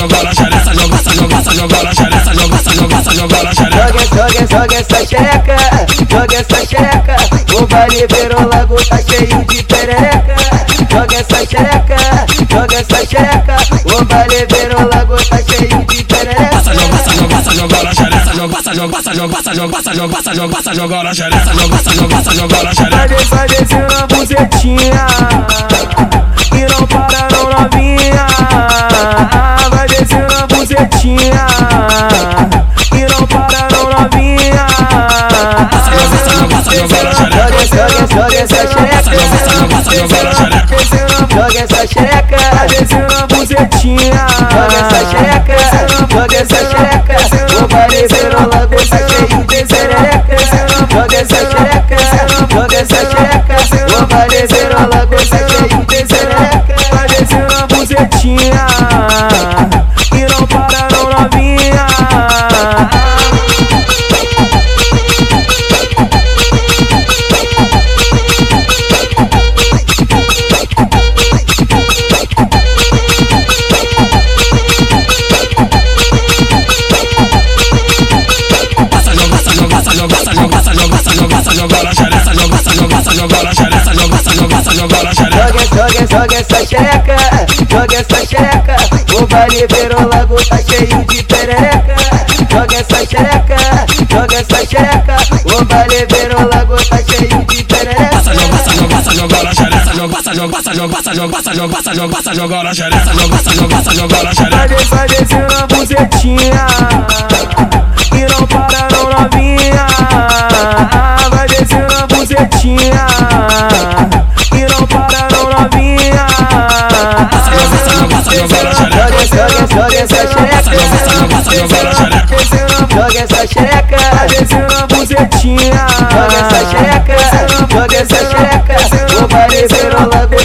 joga na xereca, essa joga, essa joga, essa joga na joga, essa joga, essa joga, essa joga joga, xereca. Joga, joga, joga essa xereca, joga essa xereca. O baile joga, lago joga, cheio de perereca. Joga essa xereca, joga essa joga, O joga, verão joga, tá cheio de joga, Essa joga, essa joga, essa joga joga, joga, essa joga, essa joga, essa joga, essa joga, essa joga, essa joga, essa joga joga, joga, essa joga, joga, joga, joga, joga joga, joga, joga, joga, joga, joga, j buzetinha. Joga, na essa xereca, Vai descendo a bucetinha joga essa xereca, joga essa xereca. O baile virou lago, Joga, passa, joga, passa, joga na xereca. Joga, passa, joga, passa, joga na xereca. Joga, joga, joga essa xereca, joga essa xereca. O baile virou lago, tá cheio de perereca. Joga essa xereca, joga essa xereca. O baile virou lago, tá cheio de perereca. Passa, joga, passa, joga, passa, joga na xereca. Joga, passa, joga, passa, joga, passa, joga, passa, joga, passa, joga, passa, joga na xereca. Joga, passa, joga, passa, joga na xereca. descer, vai descendo a bucetinha essa xereca. joga essa xereca, joga essa xereca, joga essa xereca. O baile virou lago,